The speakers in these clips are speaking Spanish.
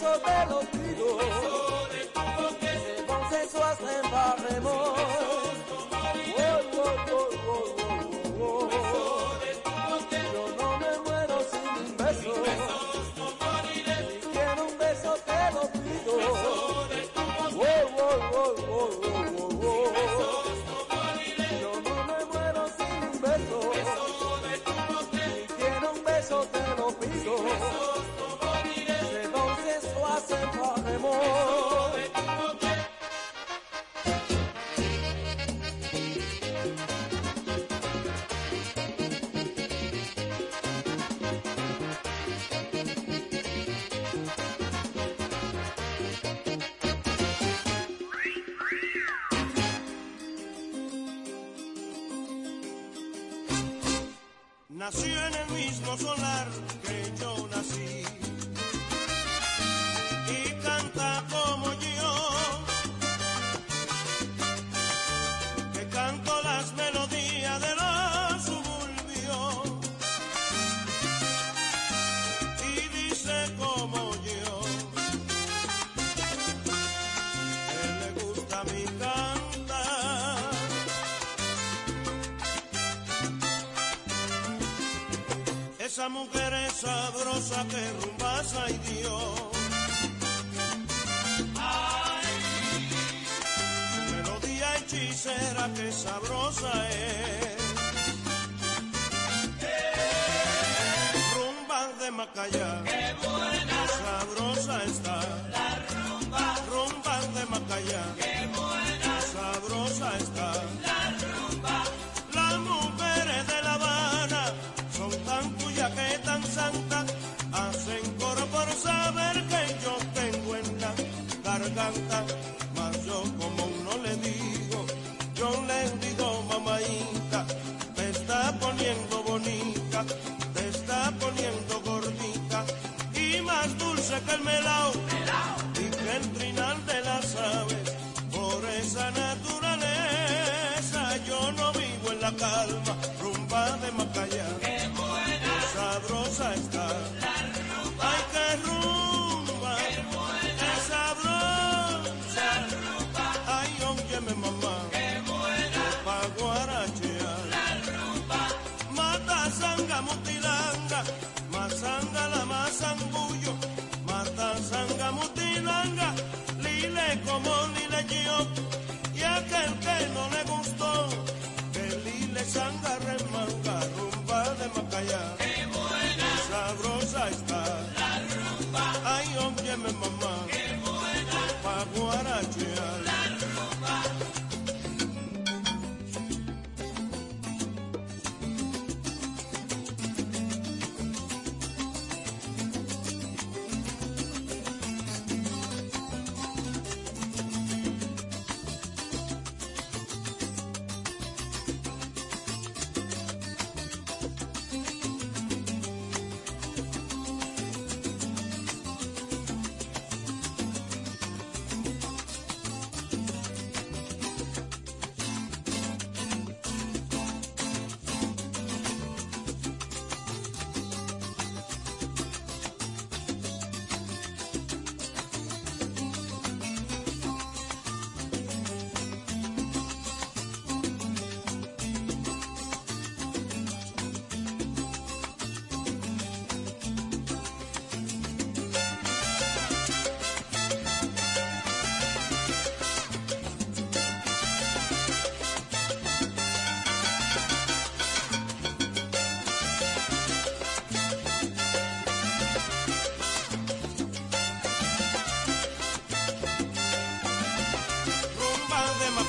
te Yo no me muero sin un beso. Si quiero un beso te lo pido. Yo no me muero sin amor. Nació en el mismo sol cantar.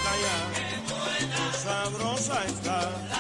calla, sabrosa está.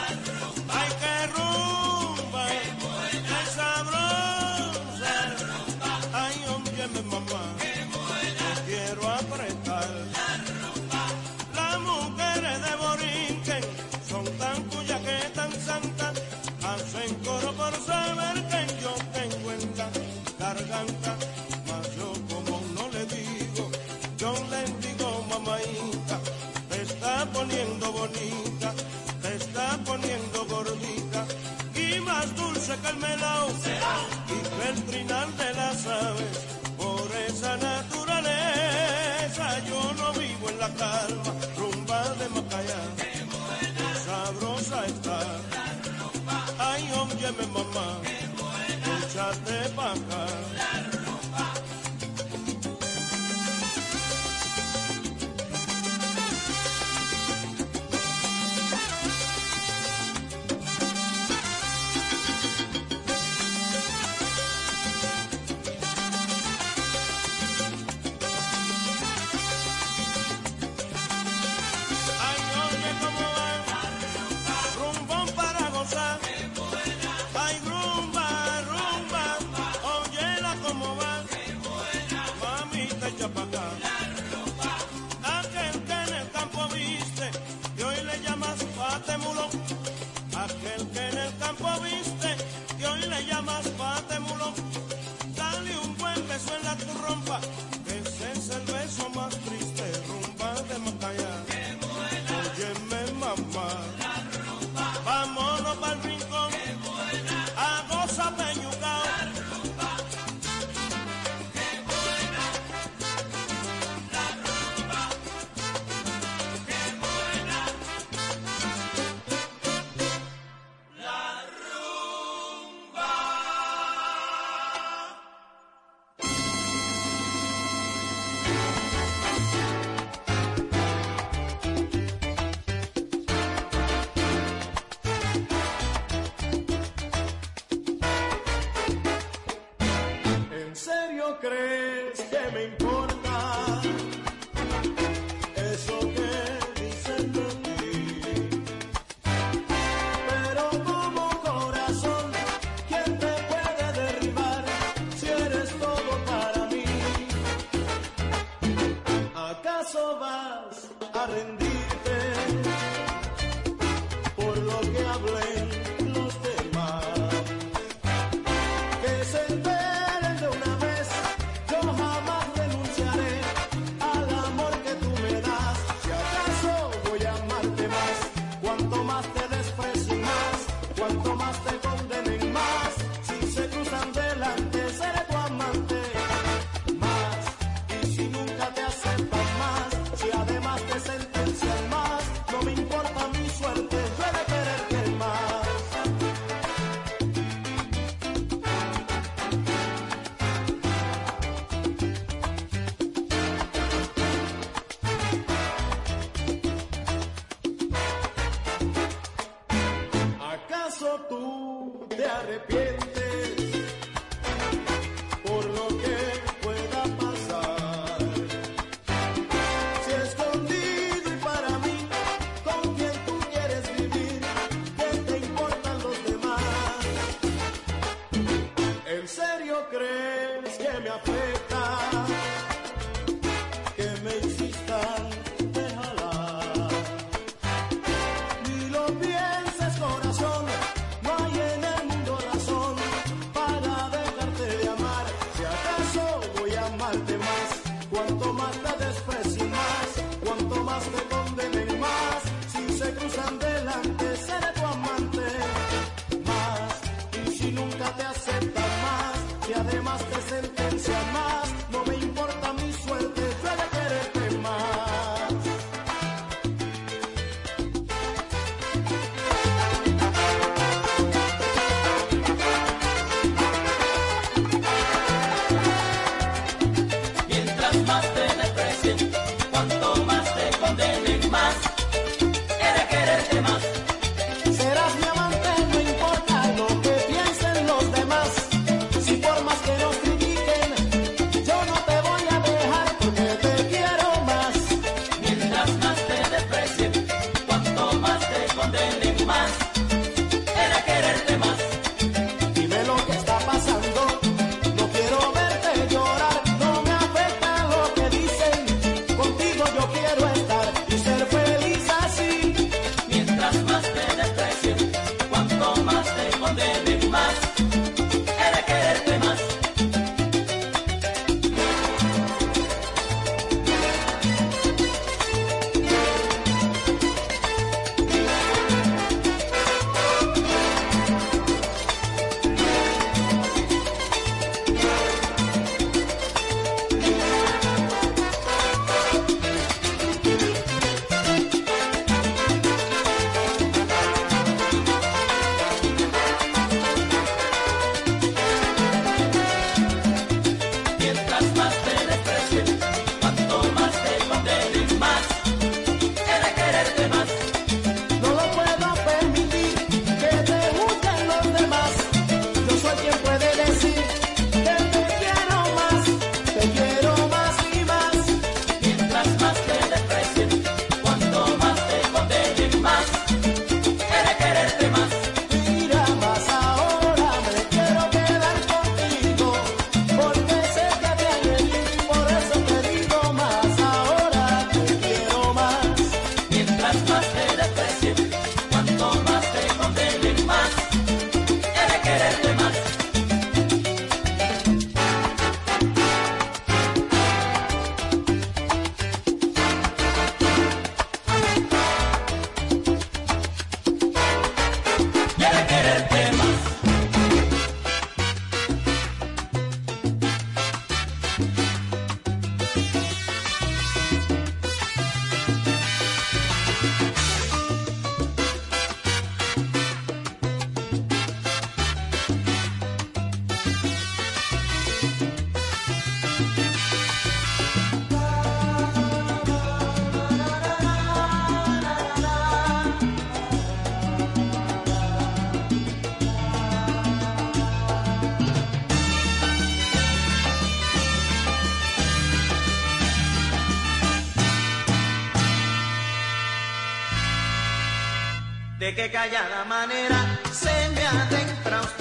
Que callada manera se me adentra usted.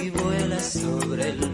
Y vuela sobre el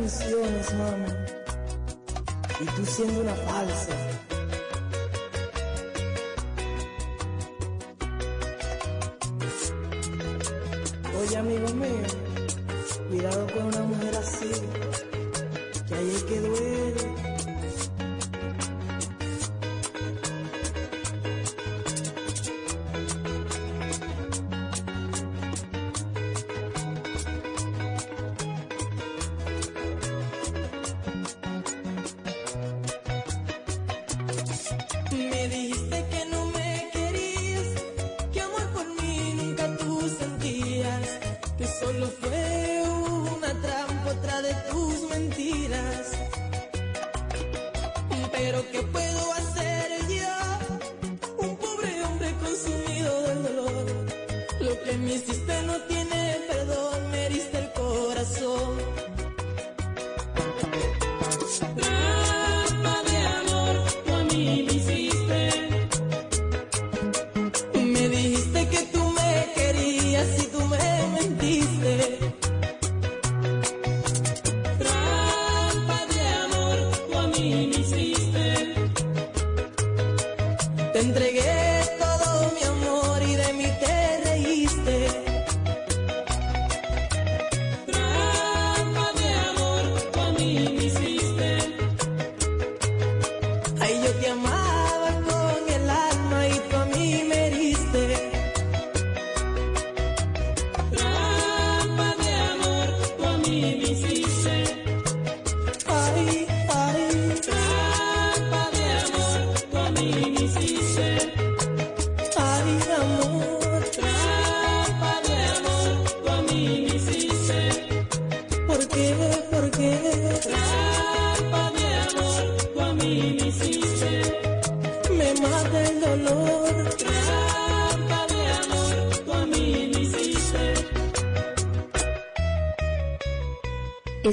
canciones, mami. Y tú siendo una falsa.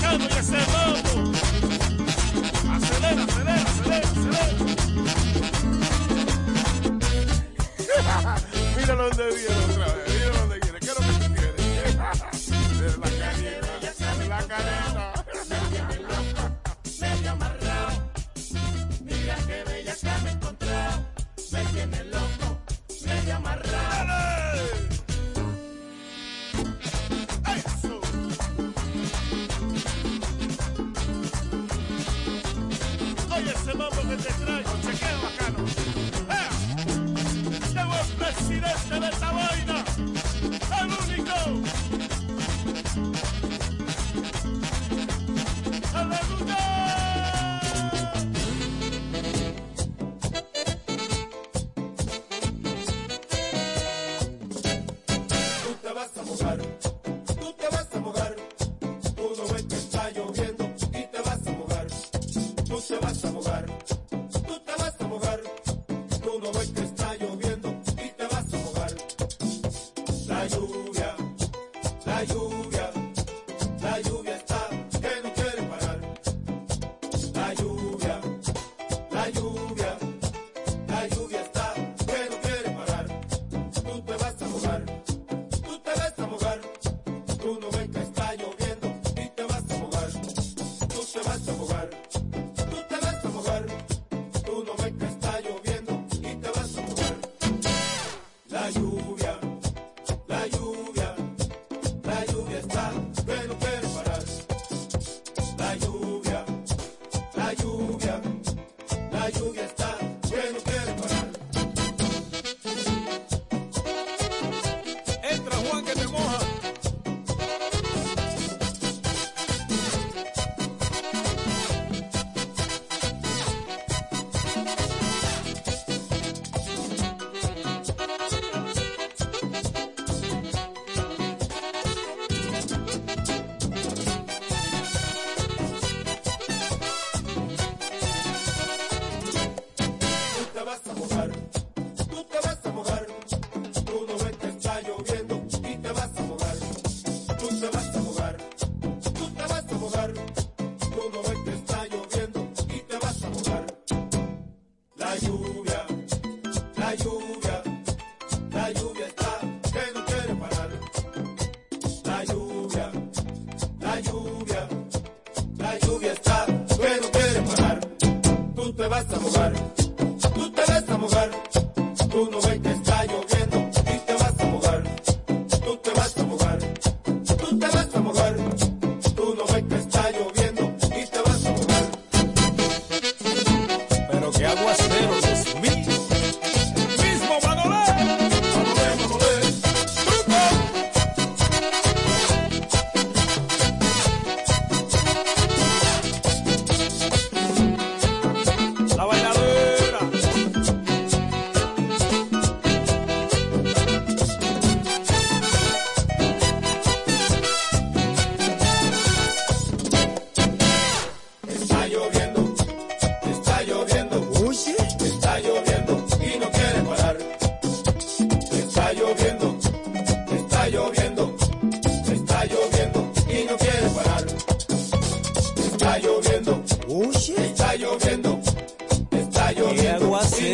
Come on.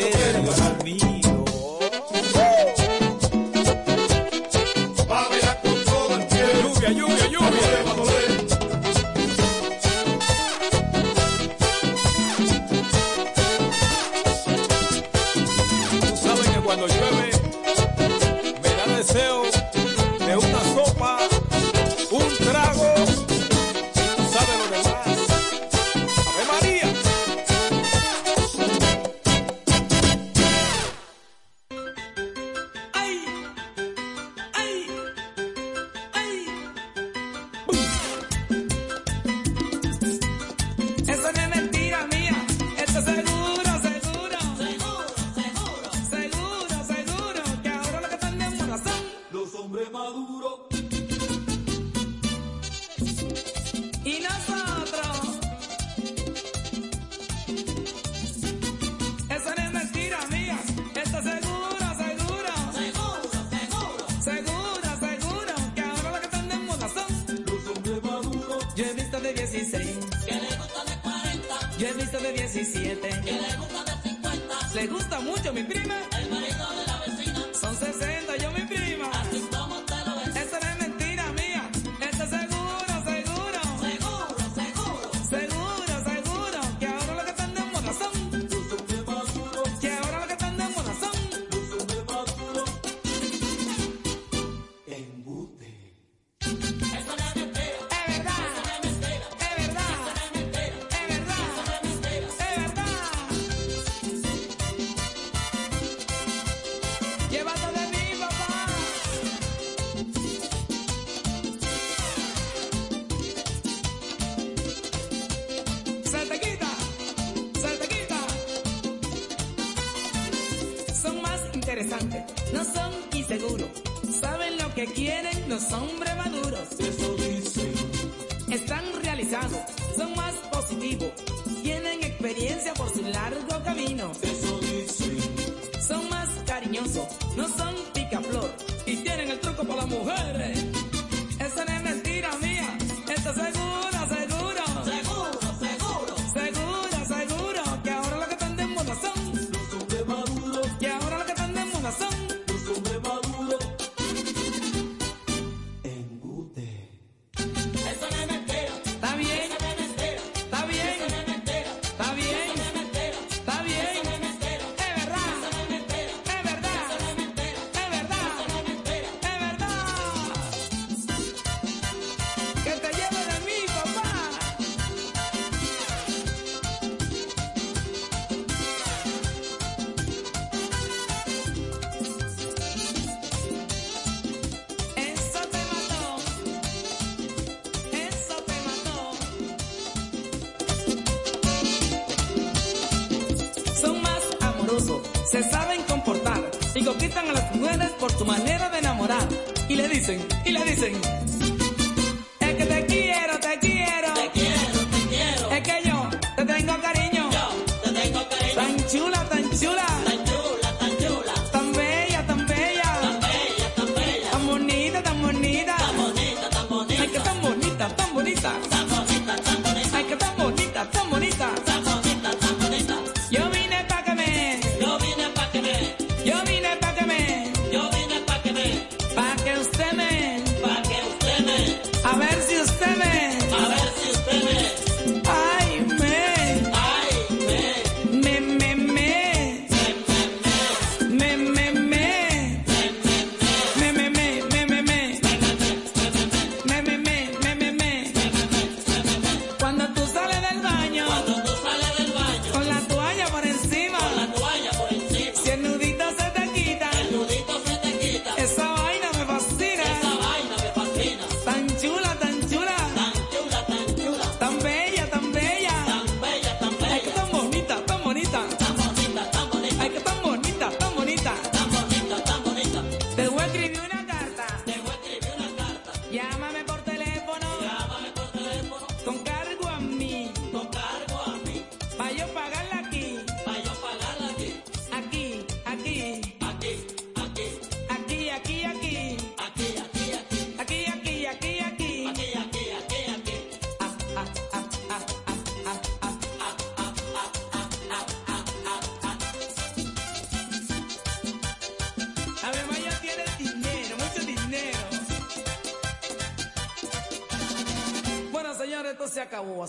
No aguacero,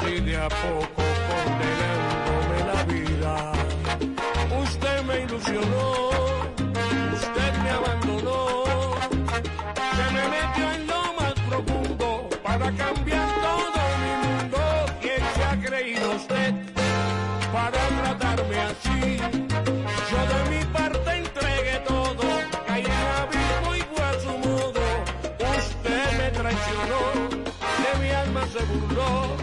así de a poco condenándome la vida. Usted me ilusionó, usted me abandonó, se me metió en lo más profundo para cambiar todo mi mundo. ¿Quién se ha creído usted para tratarme así? Yo de mi parte entregué todo, caí a vivo y fue a su modo. Usted me traicionó, de mi alma se burló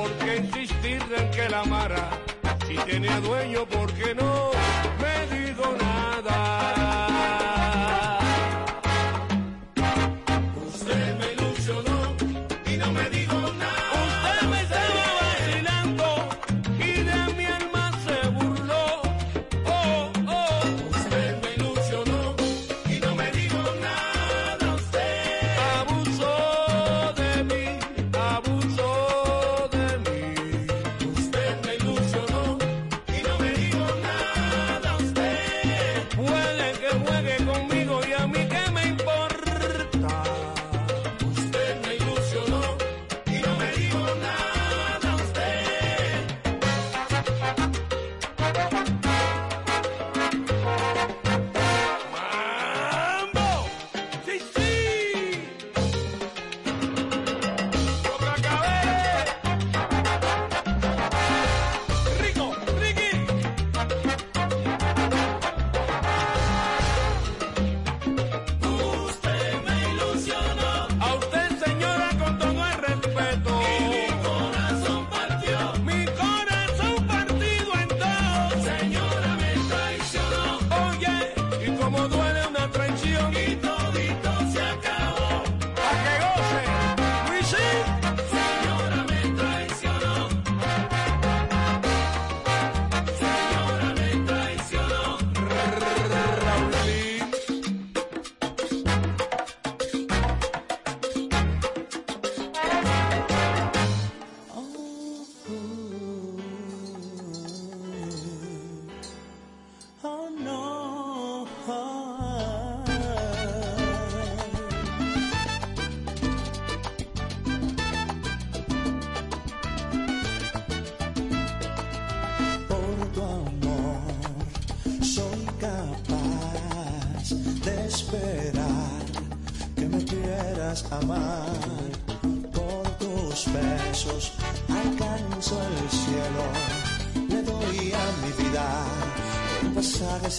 por qué insistir en que la amara. Si tenía dueño, ¿por qué no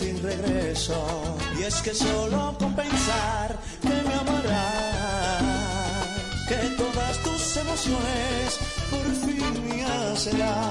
sin regreso. Y es que solo con pensar que me amarás, que todas tus emociones por fin me hacerán.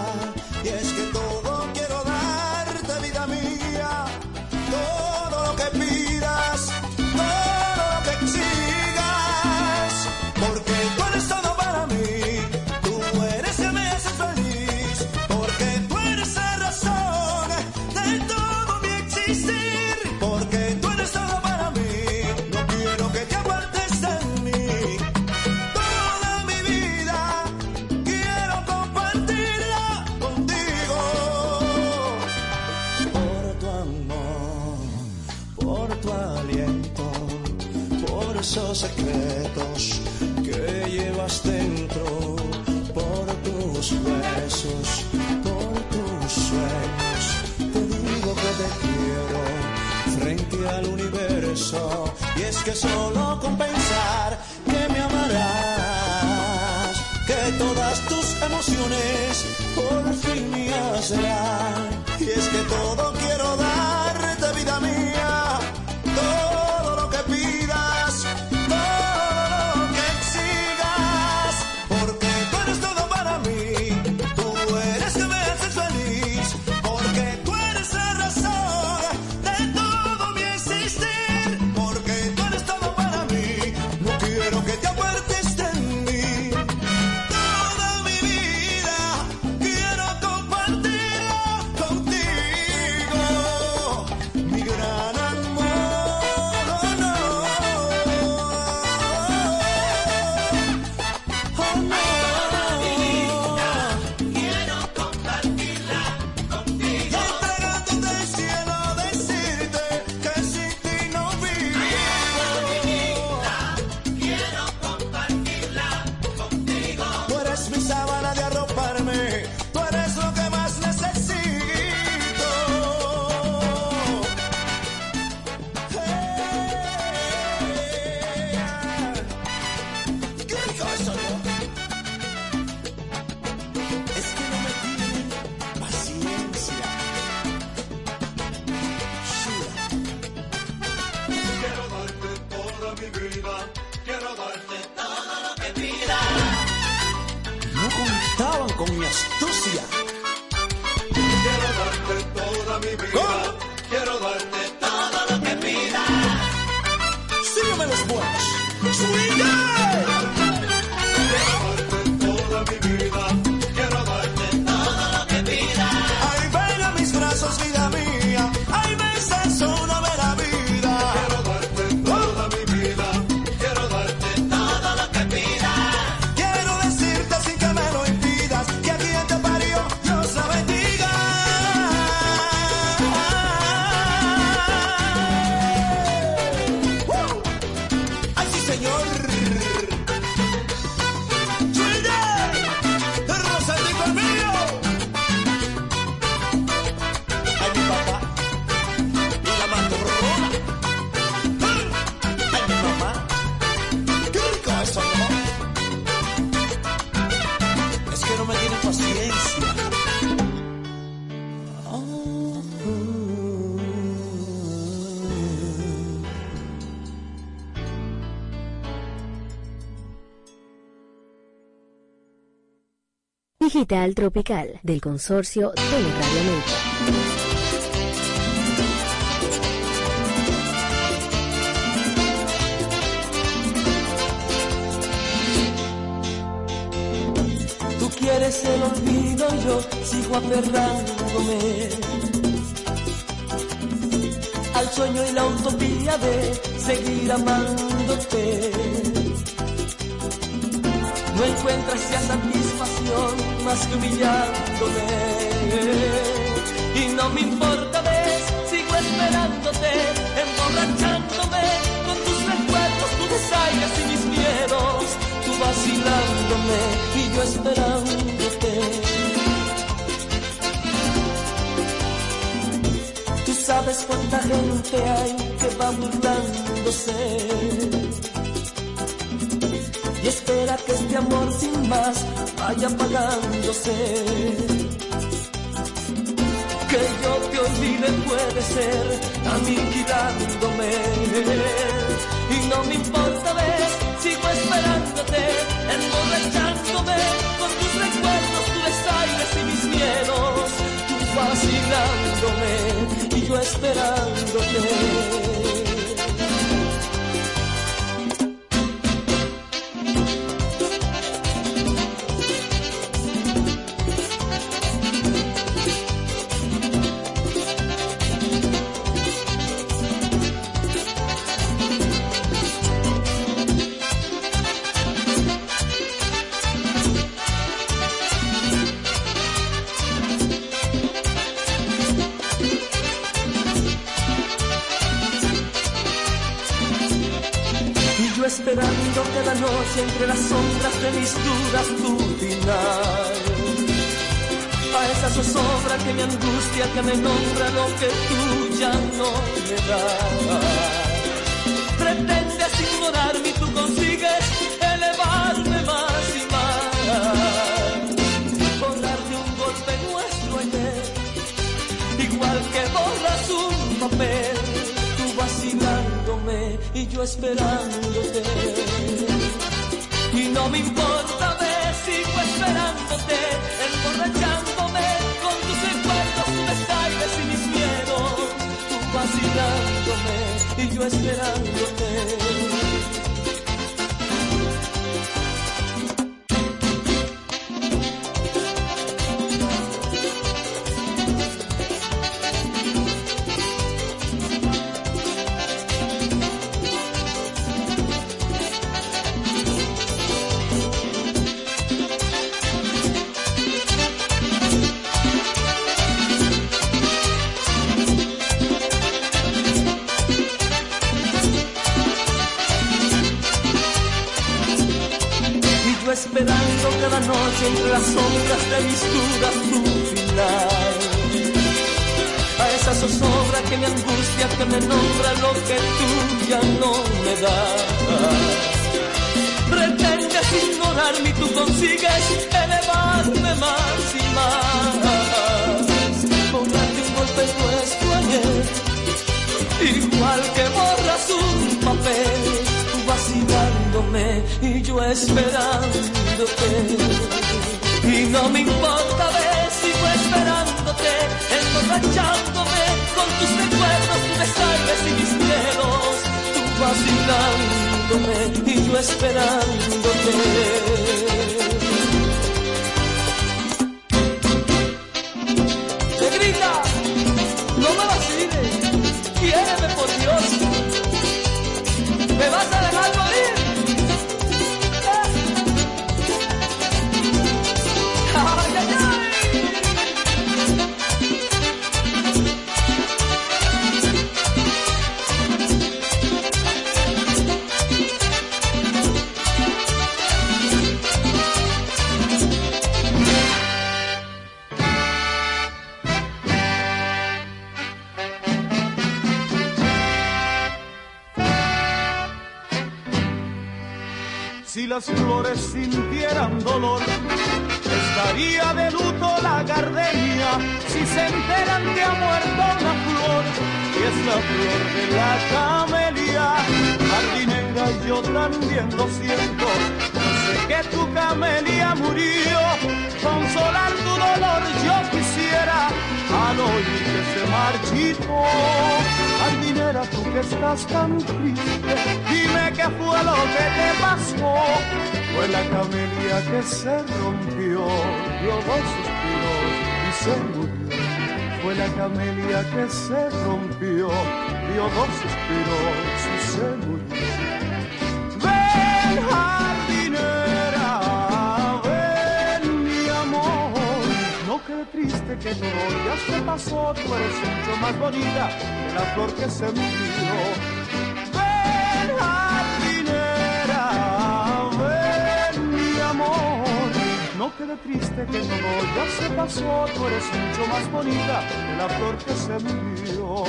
Digital Tropical del consorcio Teleradio América. Tú quieres el olvido, yo sigo aferrándome al sueño y la utopía de seguir amándote. No encuentras ya satisfacción más que humillándome. Y no me importa, ves, sigo esperándote, emborrachándome con tus recuerdos, tus desaires y mis miedos. Tú vacilándome y yo esperándote. Tú sabes cuánta gente hay que va burlándose que este amor sin más vaya apagándose. Que yo te olvide puede ser aniquilándome. Y no me importa, ves, sigo esperándote, emborrachándome con tus recuerdos, tus desaires y mis miedos. Tú vacilándome y yo esperándote. Esperando cada noche entre las sombras de mis dudas tu final. A esa zozobra que me angustia, que me nombra lo que tú ya no me das. Pretendes ignorarme y tú y yo esperándote. Y no me importa, me sigo esperándote, emborrachándome con tus recuerdos, tus desaires y mis miedos, tú vacilándome y yo esperándote. Que tú ya no me das. Pretendes ignorarme y tú consigues elevarme más y más. Borrarte un golpe nuestro ayer, igual que borras un papel, tú vacilas dejándome y yo esperándote. Y no me importa ver si fue esperándote, emborrachándome con tus recuerdos, tus besares y mis tú vacilándome y yo esperándote. Las flores sintieran dolor, estaría de luto la gardenia. Si se enteran que ha muerto una flor, y es la flor de la camelia, jardinera yo también lo siento. Sé que tu camelia murió, consolar tu dolor yo quisiera, al oír que se marchitó. Jardinera, tú que estás tan triste, dime qué fue lo que te pasó. Fue la camelia que se rompió, dio dos suspiros y se murió. Fue la camelia que se rompió, dio dos suspiros y se murió. Ven, jardinera, ven, mi amor. No quede triste que todo ya se pasó, tú eres mucho más bonita que la flor que se murió. No quede triste que todo ya se pasó, tú eres mucho más bonita que la flor que se murió.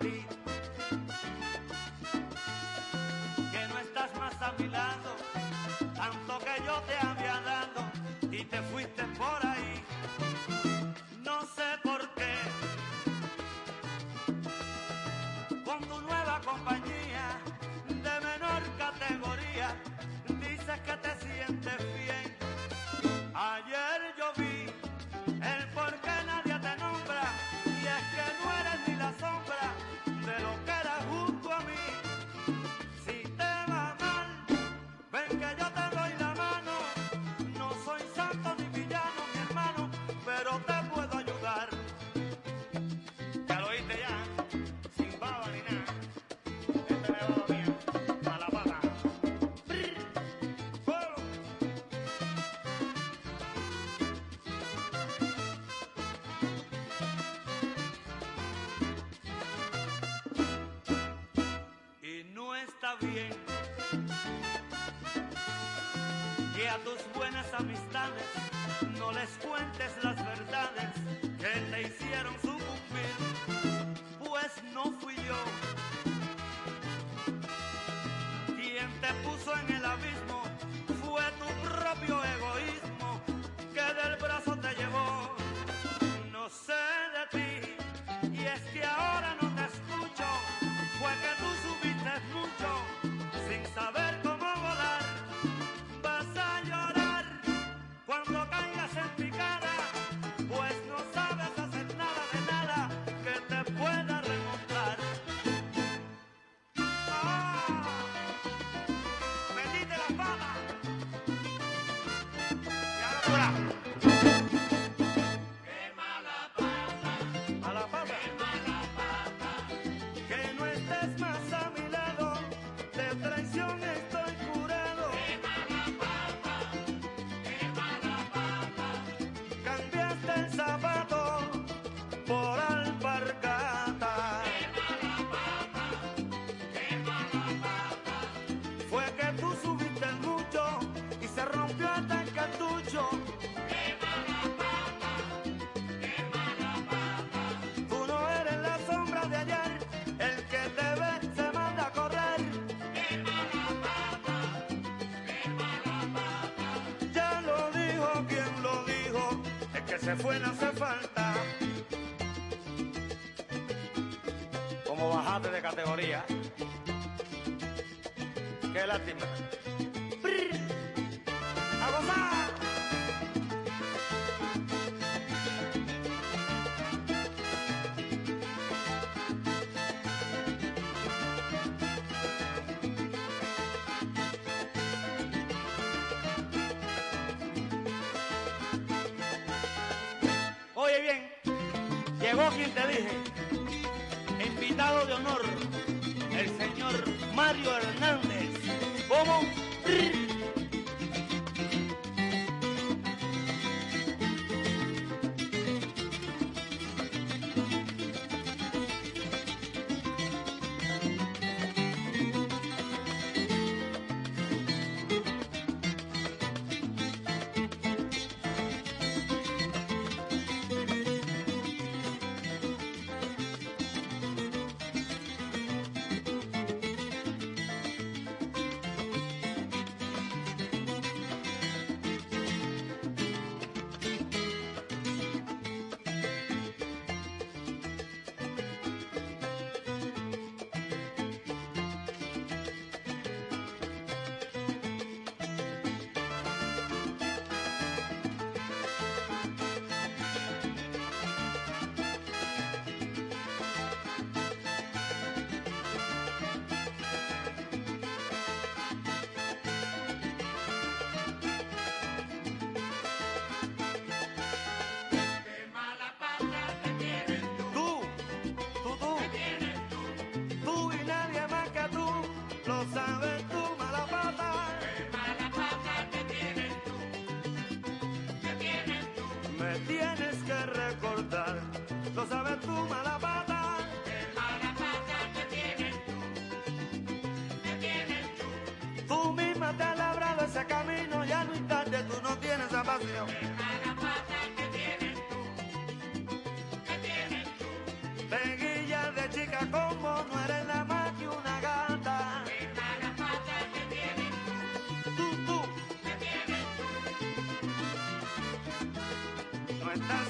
beat. Buenas se fue no hace falta. No estás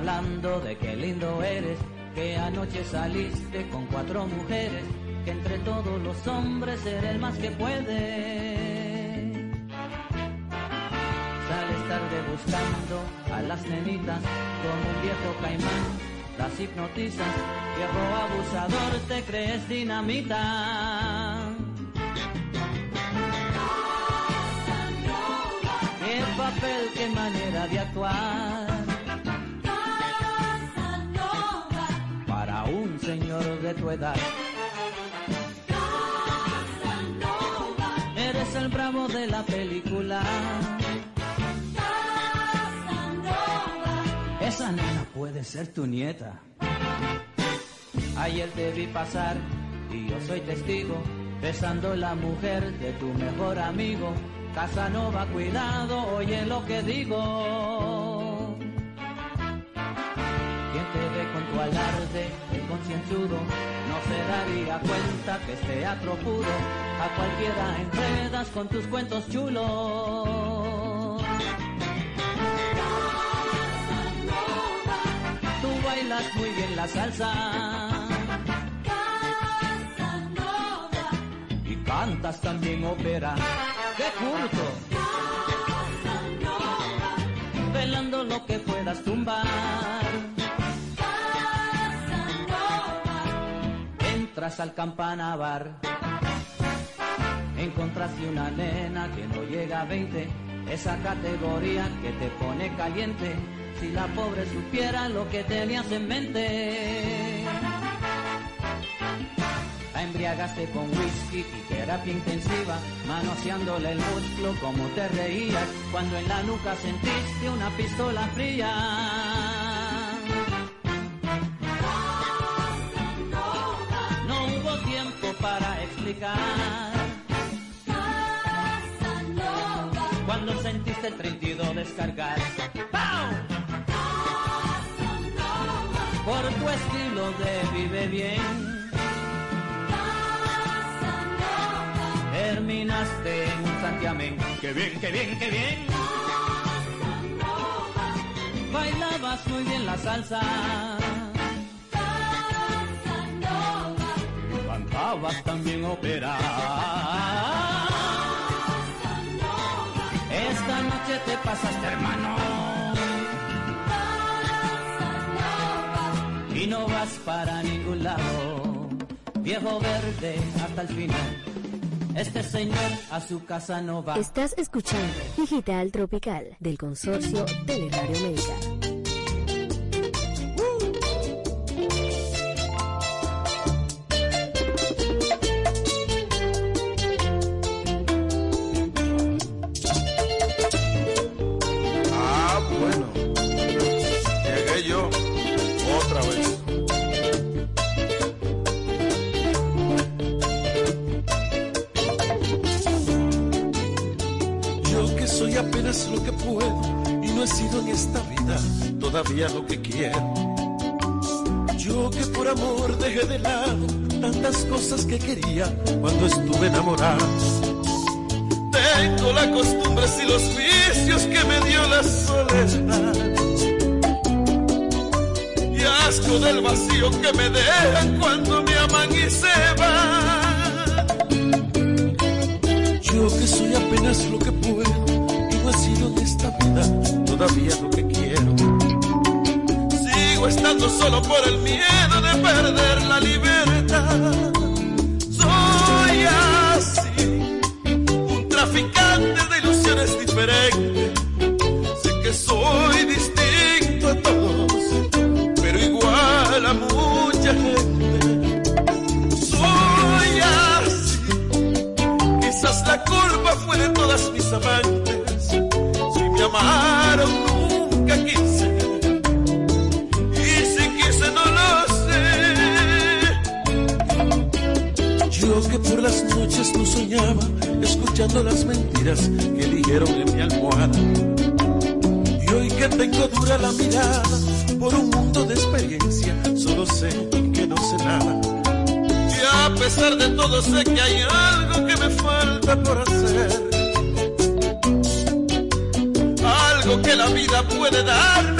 hablando de qué lindo eres, que anoche saliste con cuatro mujeres, que entre todos los hombres eres el más que puede. Sales tarde buscando a las nenitas con un viejo caimán, las hipnotizas, viejo abusador, te crees dinamita. Tu nieta. Ayer te vi pasar y yo soy testigo, besando la mujer de tu mejor amigo. Casanova, cuidado, oye lo que digo. Quien te ve con tu alarde, el concienzudo, no se daría cuenta que es teatro puro. A cualquiera enredas con tus cuentos chulos. Bailas muy bien la salsa. Y cantas también ópera. ¡Qué curto! Velando lo que puedas tumbar. Entras al campana bar. Encontraste una nena que no llega a 20. Esa categoría que te pone caliente. Si la pobre supiera lo que tenías en mente. La embriagaste con whisky y terapia intensiva, manoseándole el músculo como te reías cuando en la nuca sentiste una pistola fría. No hubo tiempo para explicar. Cuando sentiste el 32 descargar. De vive bien. Terminaste en un santiamén. ¡Qué bien, qué bien, qué bien! Bailabas muy bien la salsa. Cantabas también ópera. Esta noche te pasaste, hermano. Y no vas para ningún lado. Viejo verde hasta el final. Este señor a su casa no va. Estás escuchando Digital Tropical del consorcio Teleradio América. Apenas lo que puedo y no he sido en esta vida todavía lo que quiero. Yo que por amor dejé de lado tantas cosas que quería cuando estuve enamorado. Tengo la costumbre y los vicios que me dio la soledad. Y asco del vacío que me dejan cuando me aman y se van. Yo que soy apenas lo que puedo sido en esta vida todavía lo que quiero. Sigo estando solo por el miedo de perder la libertad. Soy así, un traficante de ilusiones diferentes. Sé que soy distinto a todos, pero igual a mucha gente. Soy así. Quizás la culpa fue de todas mis amantes. Escuchando las mentiras que dijeron en mi almohada. Y hoy que tengo dura la mirada, por un mundo de experiencia, solo sé que no sé nada. Y a pesar de todo sé que hay algo que me falta por hacer. Algo que la vida puede darme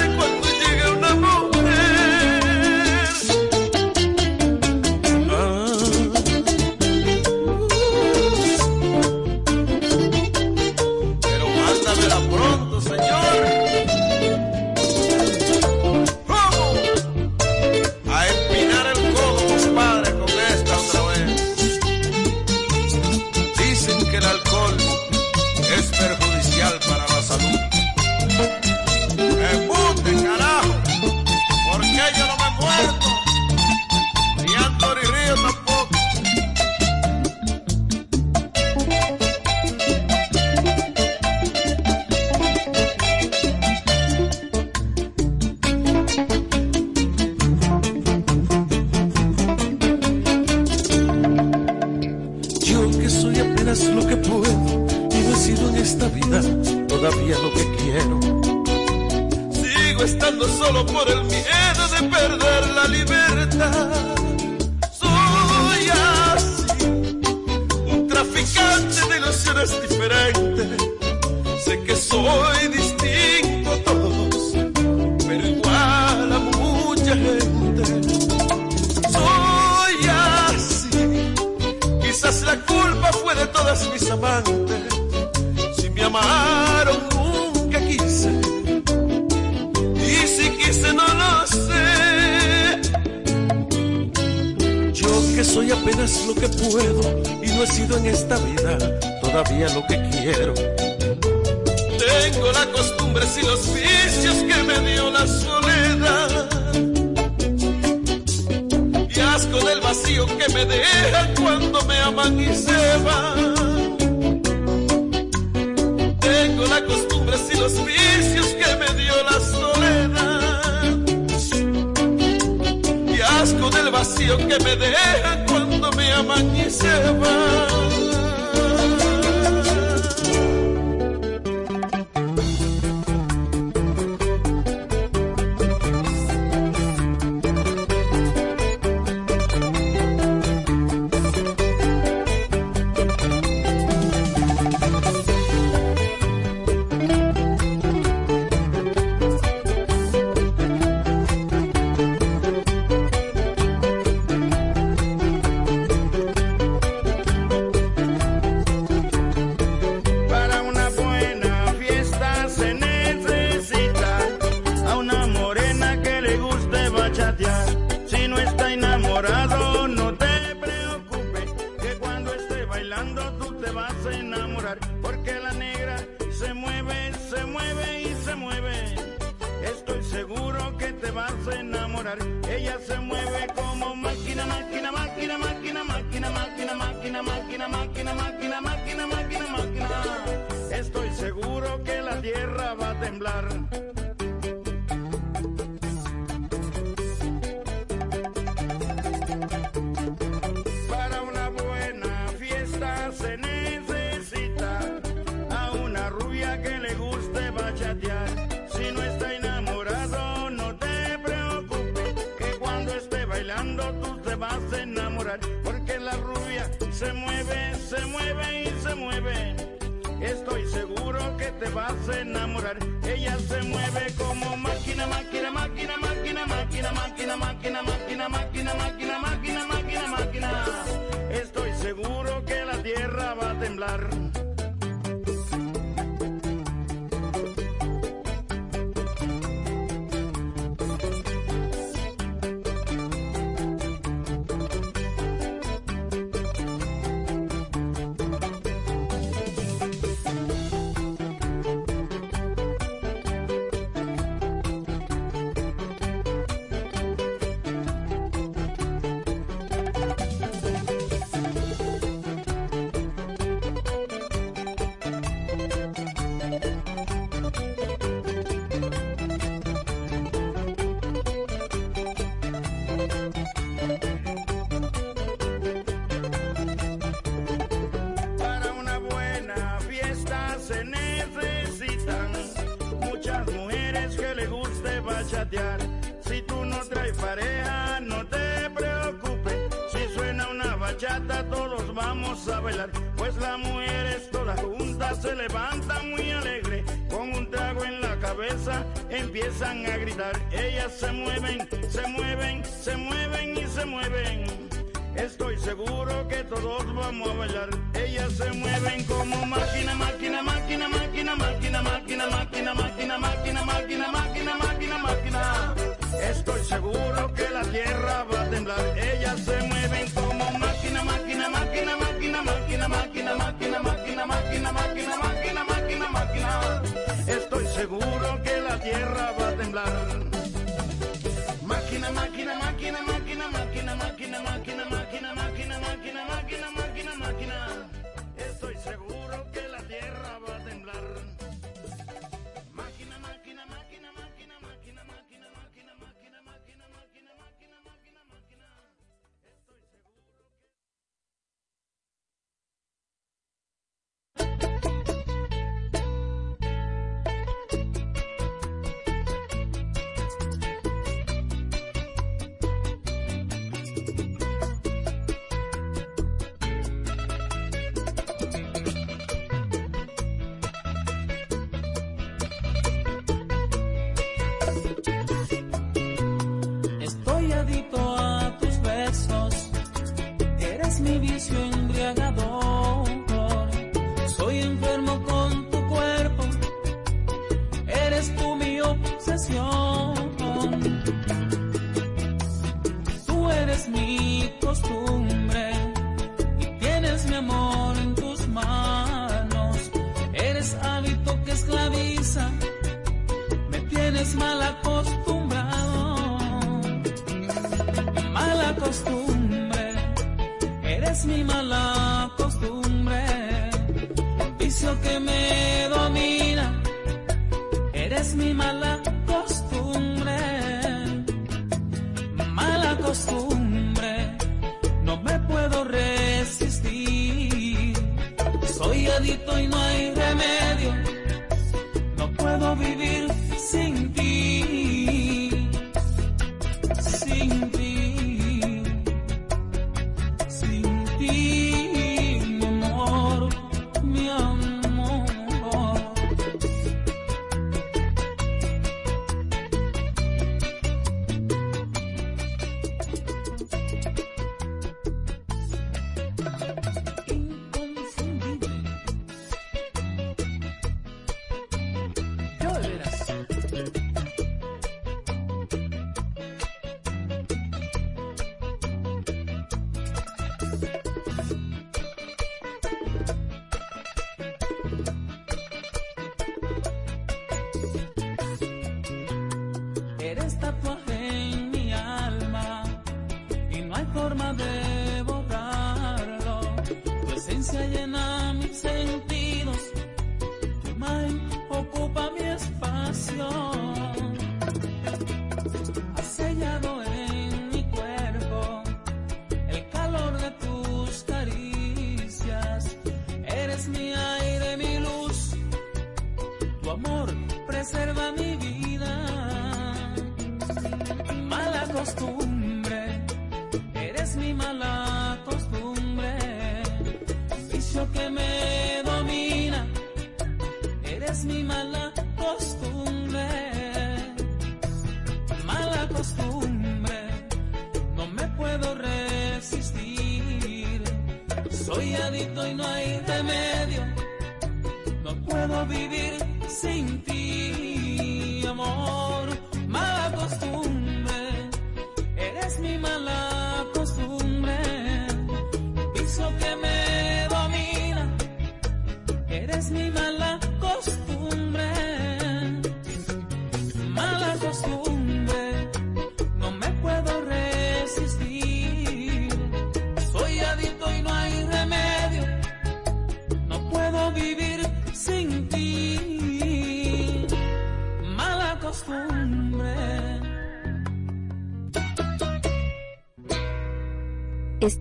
miraba temblar. tapua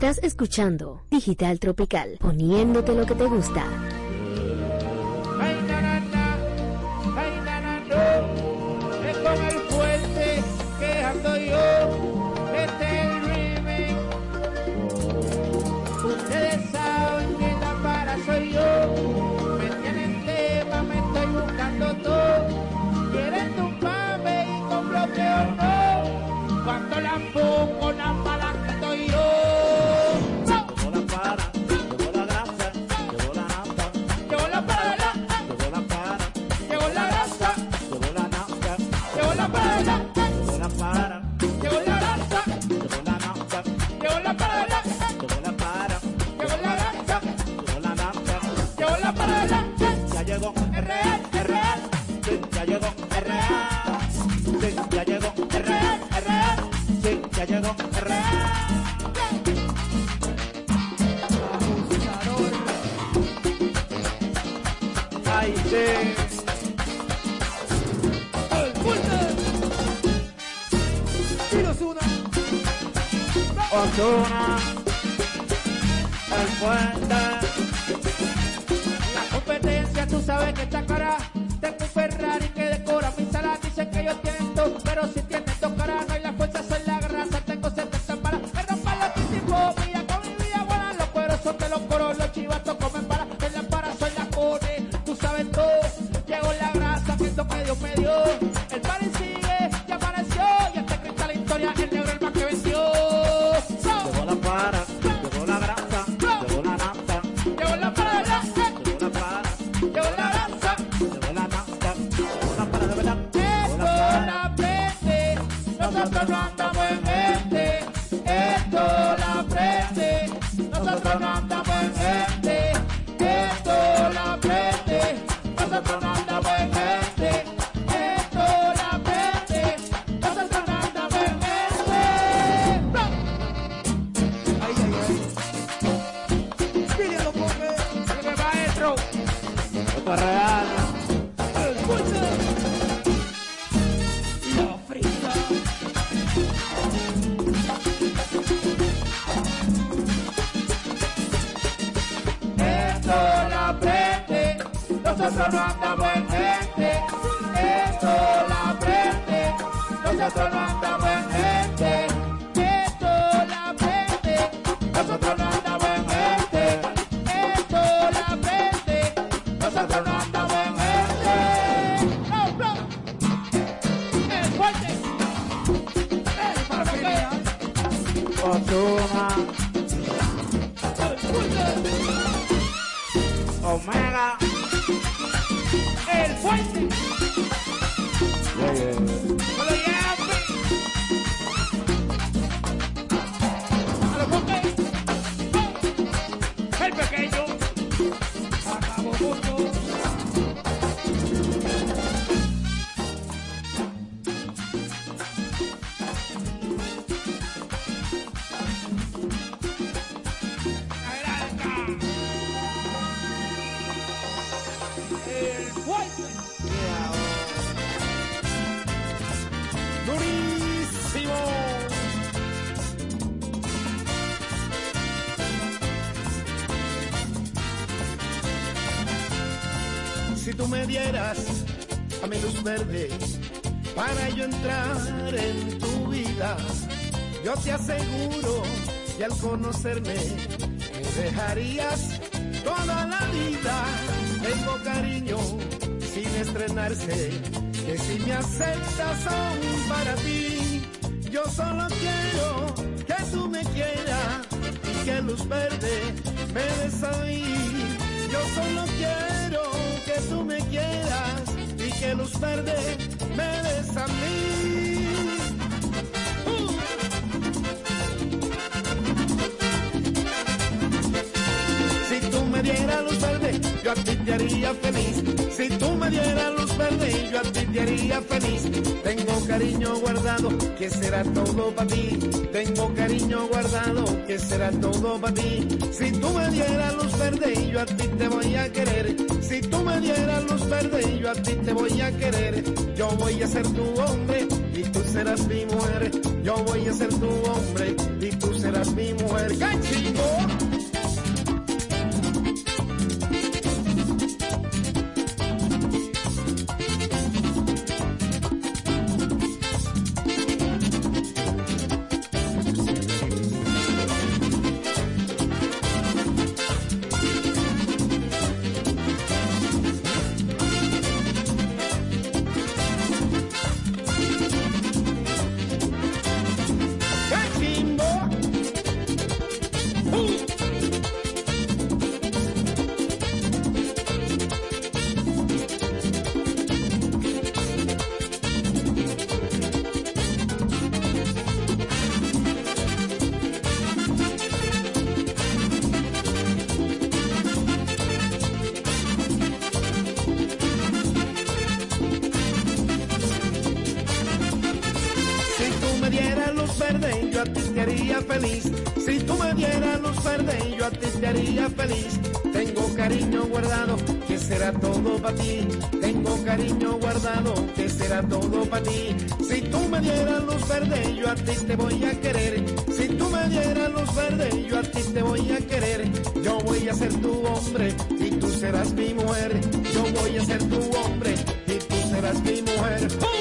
Estás escuchando Digital Tropical, poniéndote lo que te gusta. hacerme será todo para ti. Si tú me dieras luz verde, yo a ti te voy a querer. Si tú me dieras luz verde, yo a ti te voy a querer. Yo voy a ser tu hombre y tú serás mi mujer. Yo voy a ser tu hombre y tú serás mi mujer. ¡Cachimbo! Tengo cariño guardado que será todo para ti. Si tú me dieras luz verde, yo a ti te voy a querer. Si tú me dieras luz verde, yo a ti te voy a querer. Yo voy a ser tu hombre y tú serás mi mujer. Yo voy a ser tu hombre y tú serás mi mujer.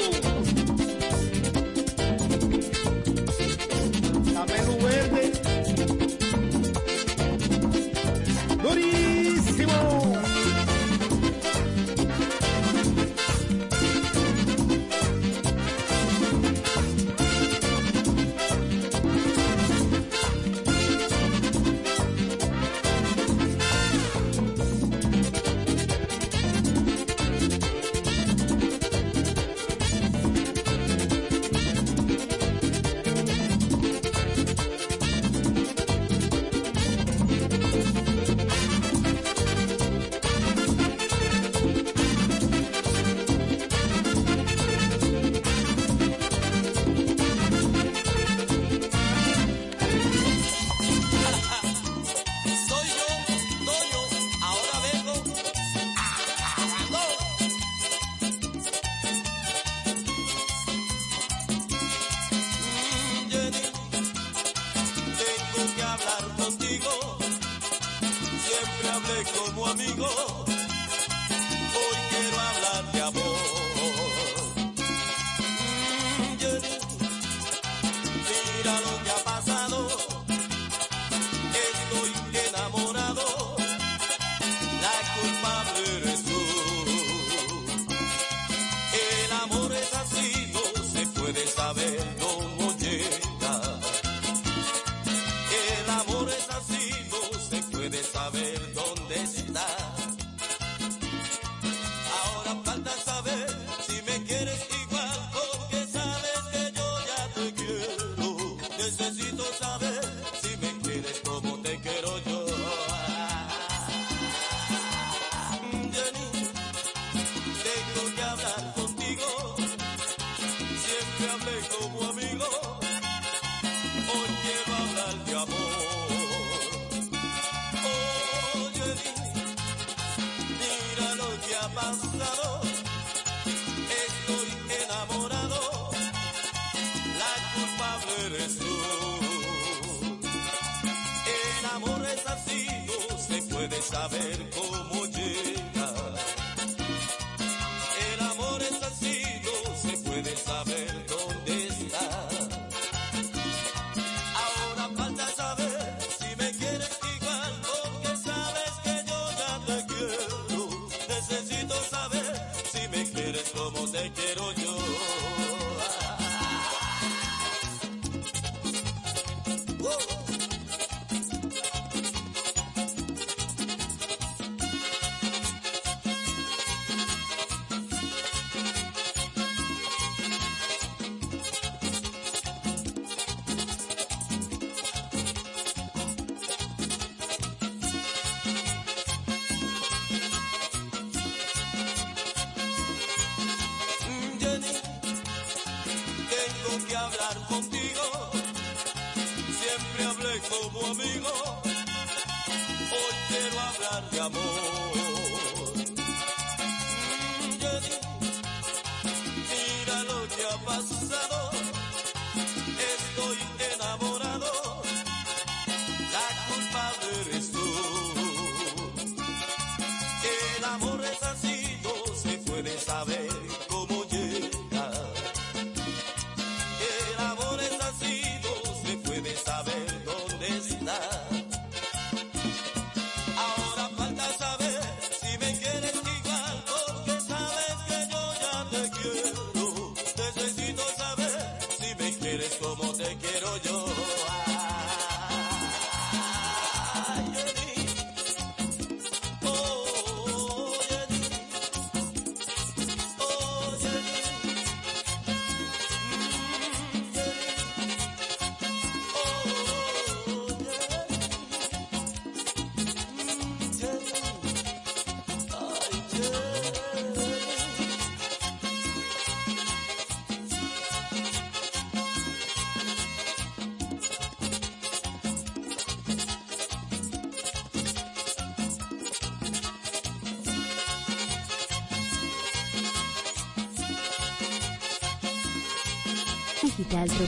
amor es así, no se puede saber.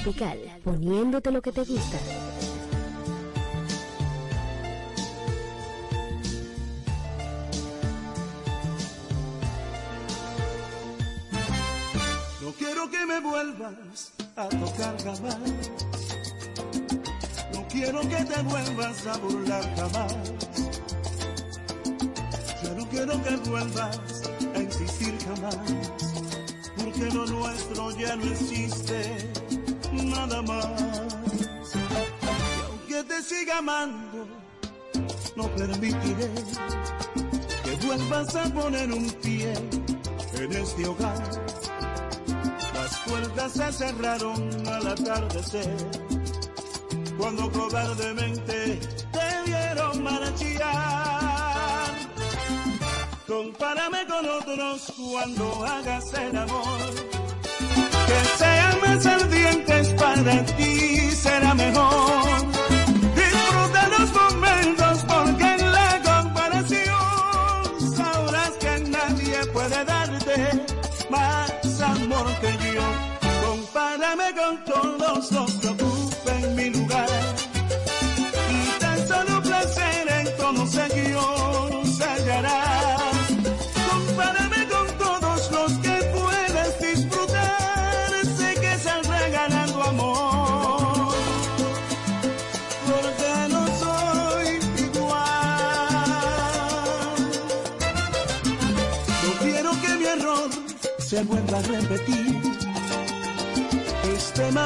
Tropical, poniéndote lo que te gusta. cuando cobardemente te vieron marchar. Compárame con otros cuando hagas el amor. Que sean más ardientes para ti será mejor gozo.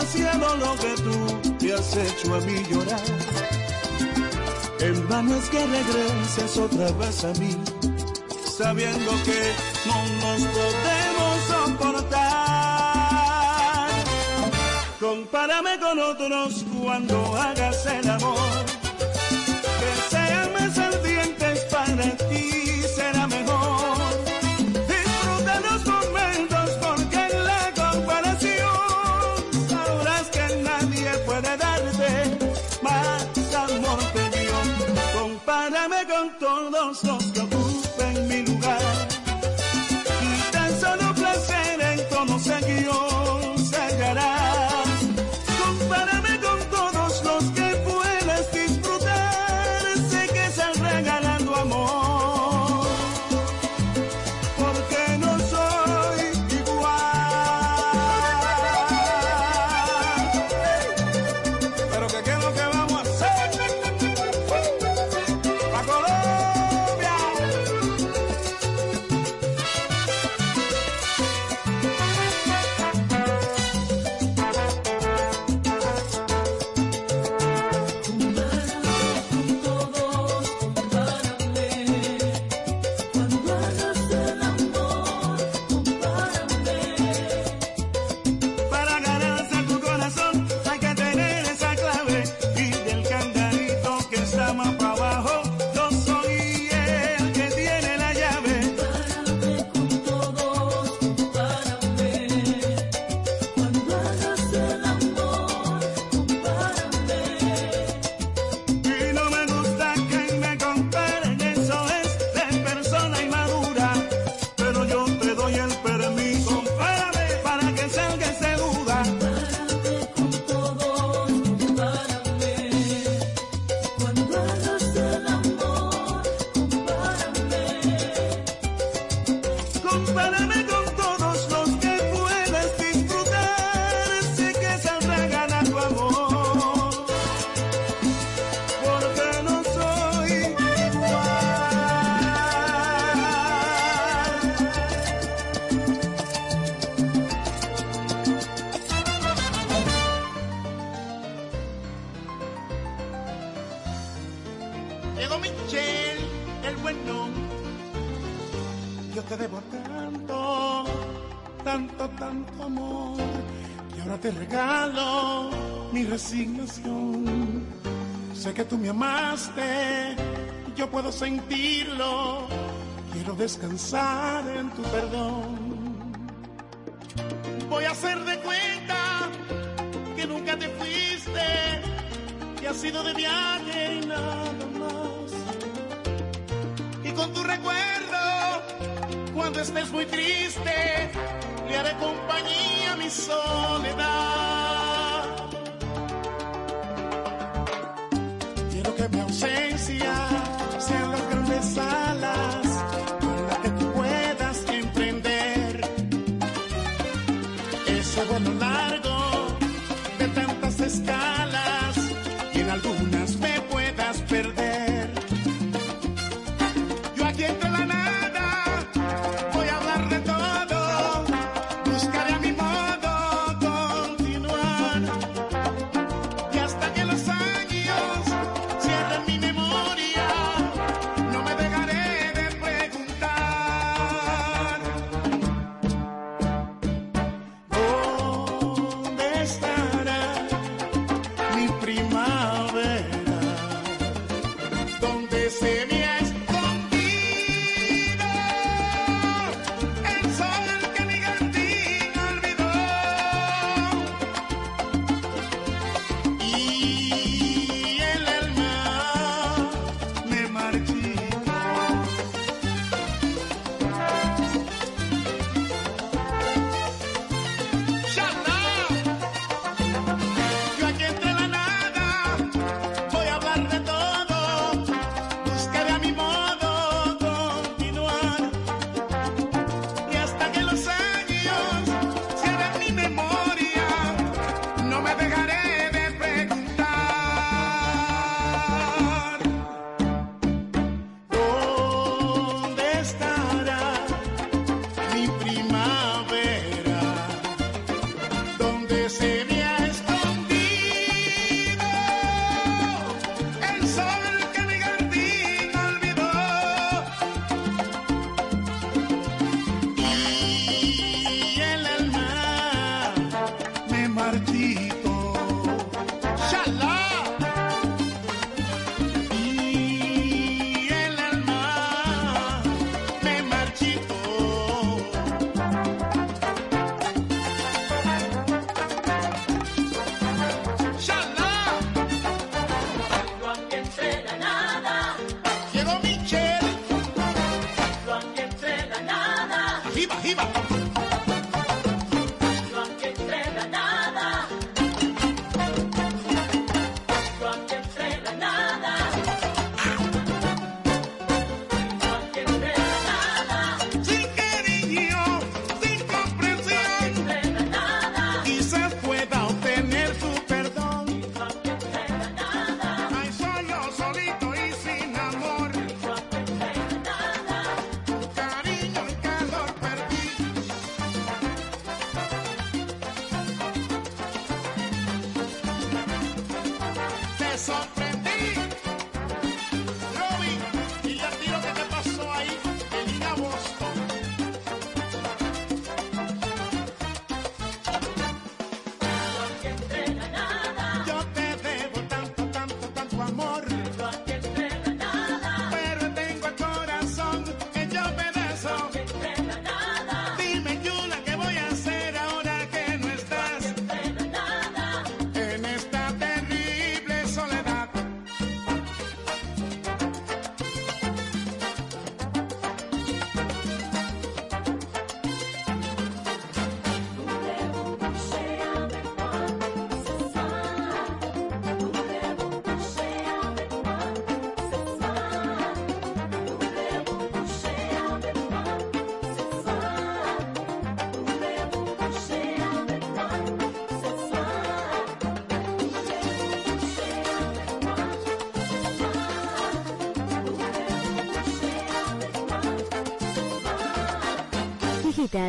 cielo lo que tú me has hecho a mí llorar. En vano es que regreses otra vez a mí, sabiendo que no nos podemos soportar. Compárame con otros cuando hagas el amor Sé que tú me amaste, yo puedo sentirlo. Quiero descansar en tu perdón.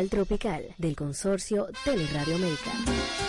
Tropical del consorcio Teleradio América.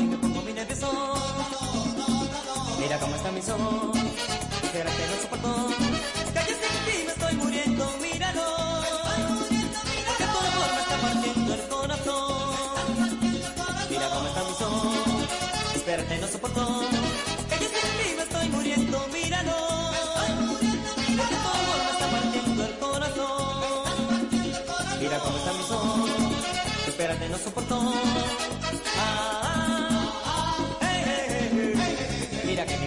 Y pongo muy nervioso. Mira cómo están mis ojos. Espérate, no soporto. Que yo sin me estoy muriendo, míralo. Porque tu amor me está partiendo el corazón. Mira cómo están mis ojos. Espérate, no soporto. Que yo sin me estoy muriendo, míralo. Porque tu amor me está partiendo el corazón. Mira cómo están mis ojos. Espérate, no soporto. Ah, ah,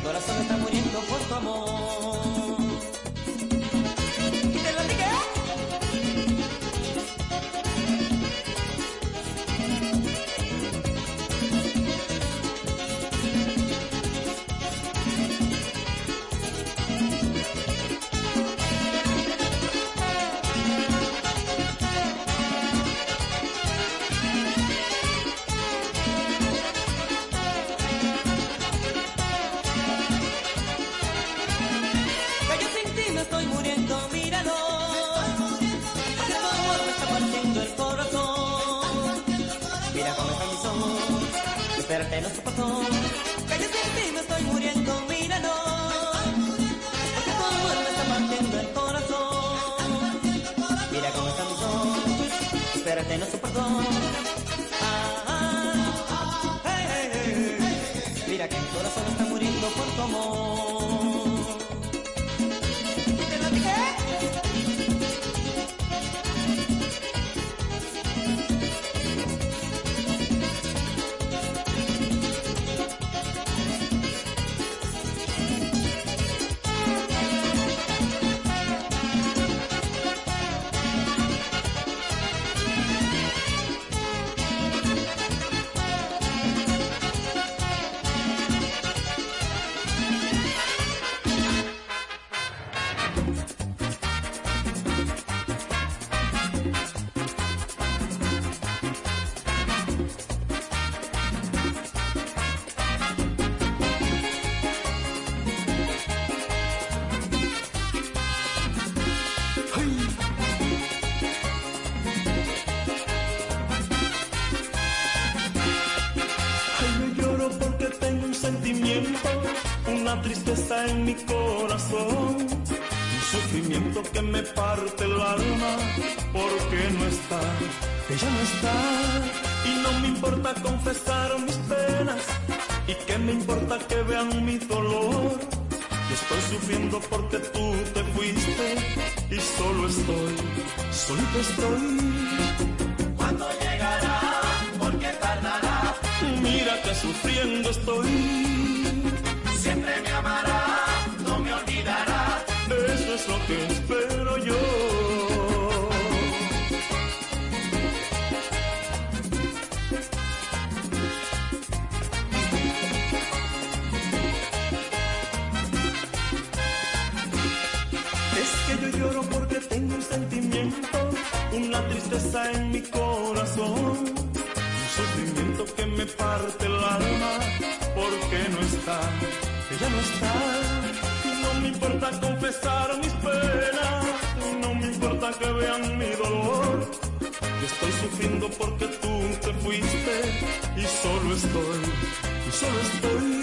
corazón está muriendo en mi corazón, un sufrimiento que me parte el alma, porque no está, ella no está, y no me importa confesar mis penas, y que me importa que vean mi dolor. Estoy sufriendo porque tú te fuiste, y solo estoy, solito estoy. ¿Cuándo llegará? ¿Por qué tardará? Mira que sufriendo estoy. Importa confesar mis penas, no me importa que vean mi dolor. Estoy sufriendo porque tú te fuiste y solo estoy, y solo estoy.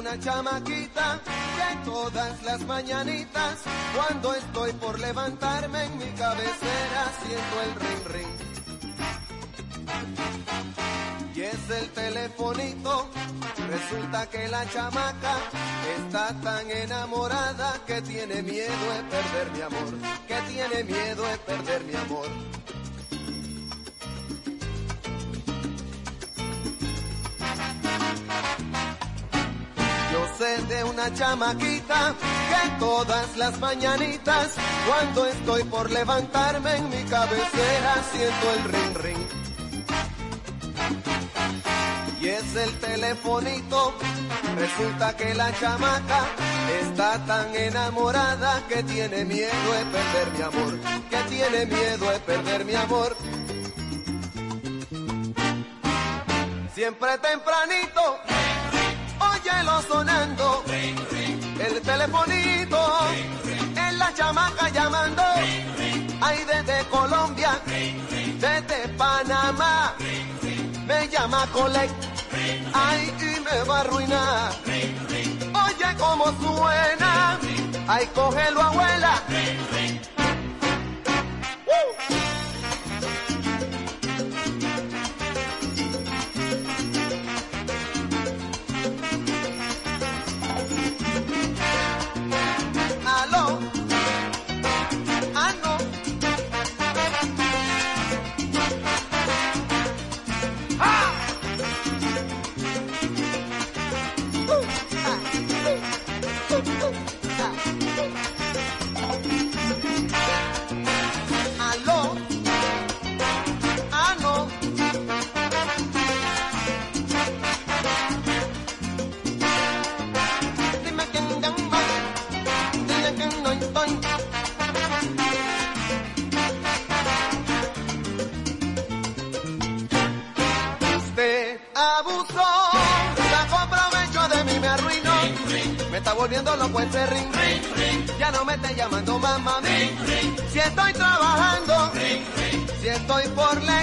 Una chamaquita que todas las mañanitas, cuando estoy por levantarme en mi cabecera, siento el ring ring. Y es el telefonito, resulta que la chamaca está tan enamorada que tiene miedo de perder mi amor, que tiene miedo de perder mi amor. Chamaquita que todas las mañanitas, cuando estoy por levantarme en mi cabecera, siento el ring ring. Y es el telefonito, resulta que la chamaca está tan enamorada que tiene miedo de perder mi amor, que tiene miedo de perder mi amor. Siempre tempranito, óyelo sonando, el telefonito, es la chamaca llamando, ay desde Colombia, desde Panamá, me llama Colect, ay y me va a arruinar, oye cómo suena, ay cógelo abuela. Estoy por la